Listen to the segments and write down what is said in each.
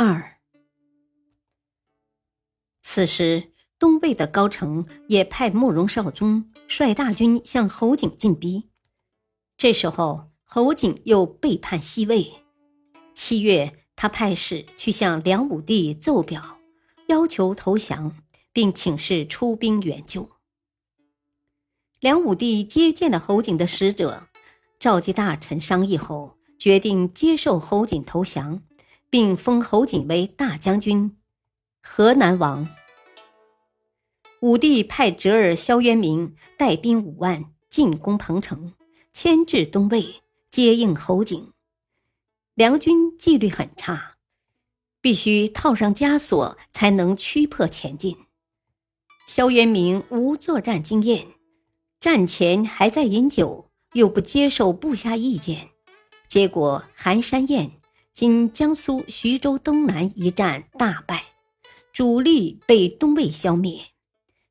二。此时，东魏的高澄也派慕容绍宗率大军向侯景进逼。这时候，侯景又背叛西魏。七月，他派使去向梁武帝奏表，要求投降，并请示出兵援救。梁武帝接见了侯景的使者，召集大臣商议后，决定接受侯景投降。并封侯景为大将军、河南王。武帝派侄儿萧渊明带兵五万进攻彭城，牵制东魏，接应侯景。梁军纪律很差，必须套上枷锁才能驱迫前进。萧渊明无作战经验，战前还在饮酒，又不接受部下意见，结果韩山宴。今江苏徐州东南一战大败，主力被东魏消灭，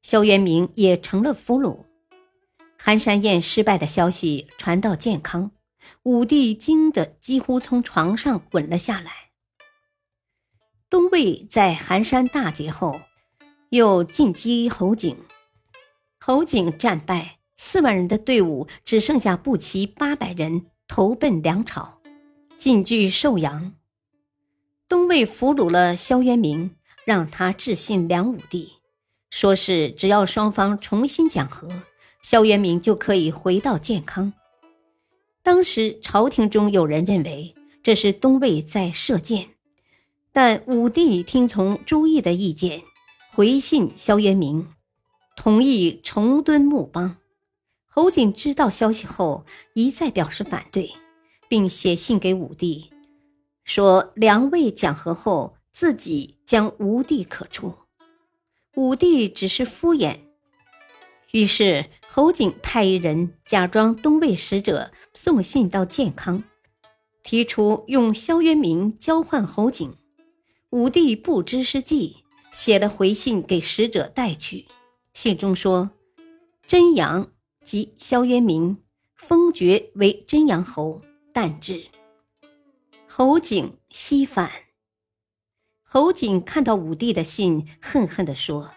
萧渊明也成了俘虏。寒山宴失败的消息传到建康，武帝惊得几乎从床上滚了下来。东魏在寒山大捷后，又进击侯景，侯景战败，四万人的队伍只剩下步骑八百人，投奔梁朝。进据寿阳，东魏俘虏了萧渊明，让他致信梁武帝，说是只要双方重新讲和，萧渊明就可以回到建康。当时朝廷中有人认为这是东魏在射箭，但武帝听从朱毅的意见，回信萧渊明，同意重敦木邦。侯景知道消息后，一再表示反对。并写信给武帝，说梁魏讲和后，自己将无地可住。武帝只是敷衍。于是侯景派一人假装东魏使者送信到建康，提出用萧渊明交换侯景。武帝不知是计，写了回信给使者带去。信中说：“真阳即萧渊明，封爵为真阳侯。”但至，侯景西返。侯景看到武帝的信，恨恨地说：“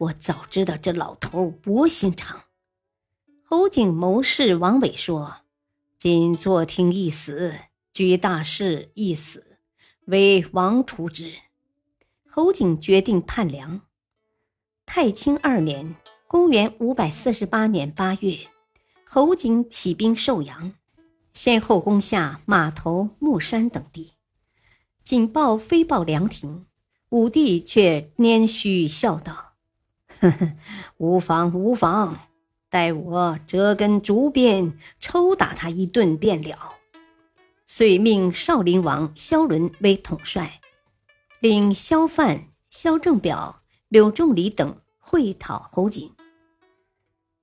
我早知道这老头薄心肠。”侯景谋士王伟说：“今坐听一死，举大事一死，为王图之。”侯景决定叛梁。太清二年（公元五百四十八年八月），侯景起兵寿阳。先后攻下码头、木山等地，警报飞报凉亭，武帝却拈须笑道：“呵呵，无妨无妨，待我折根竹鞭，抽打他一顿便了。”遂命少林王萧伦为统帅，领萧范、萧正表、柳仲礼等会讨侯景。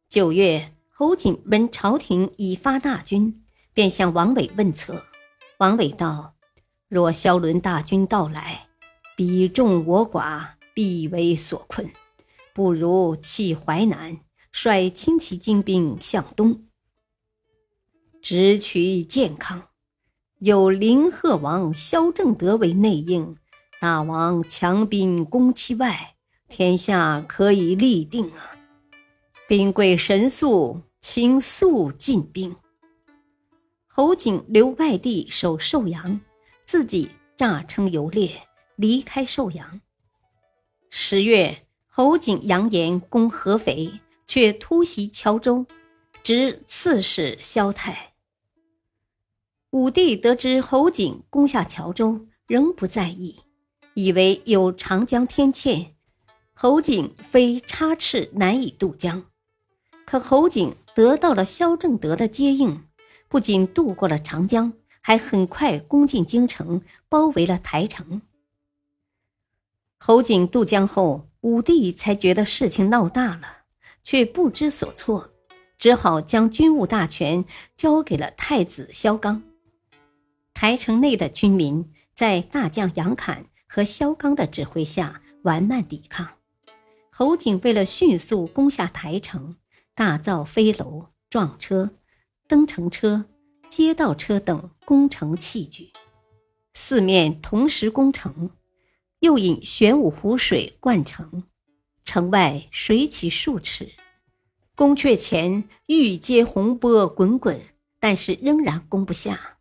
九月，侯景闻朝廷已发大军。便向王伟问策。王伟道：“若萧伦大军到来，彼众我寡，必为所困。不如弃淮南，率轻骑精兵向东，直取建康。有林贺王萧正德为内应，大王强兵攻其外，天下可以立定啊！兵贵神速，请速进兵。”侯景留外地守寿阳，自己诈称游猎，离开寿阳。十月，侯景扬言攻合肥，却突袭谯州，执刺史萧泰。武帝得知侯景攻下谯州，仍不在意，以为有长江天堑，侯景非插翅难以渡江。可侯景得到了萧正德的接应。不仅渡过了长江，还很快攻进京城，包围了台城。侯景渡江后，武帝才觉得事情闹大了，却不知所措，只好将军务大权交给了太子萧纲。台城内的军民在大将杨侃和萧纲的指挥下顽慢抵抗。侯景为了迅速攻下台城，大造飞楼、撞车、登城车、街道车等攻城器具，四面同时攻城。又引玄武湖水灌城，城外水起数尺，宫阙前玉阶洪波滚滚，但是仍然攻不下。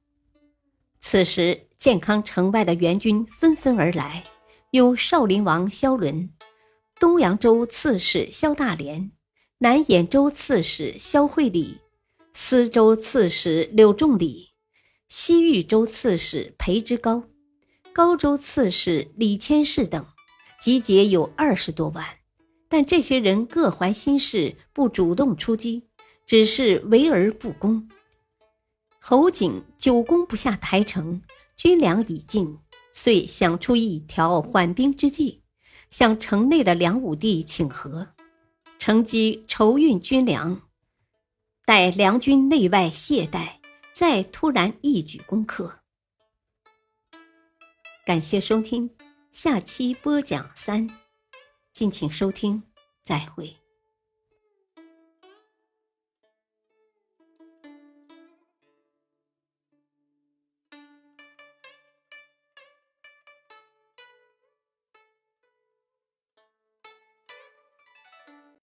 此时，建康城外的援军纷纷而来，有少林王萧伦、东扬州刺史萧大连、南兖州刺史萧惠礼、司州刺史柳仲礼、西域州刺史裴之高。高州刺史李谦士等集结有二十多万，但这些人各怀心事，不主动出击，只是围而不攻。侯景久攻不下台城，军粮已尽，遂想出一条缓兵之计，向城内的梁武帝请和，乘机筹运军粮，待梁军内外懈怠，再突然一举攻克。感谢收听，下期播讲三，敬请收听，再会。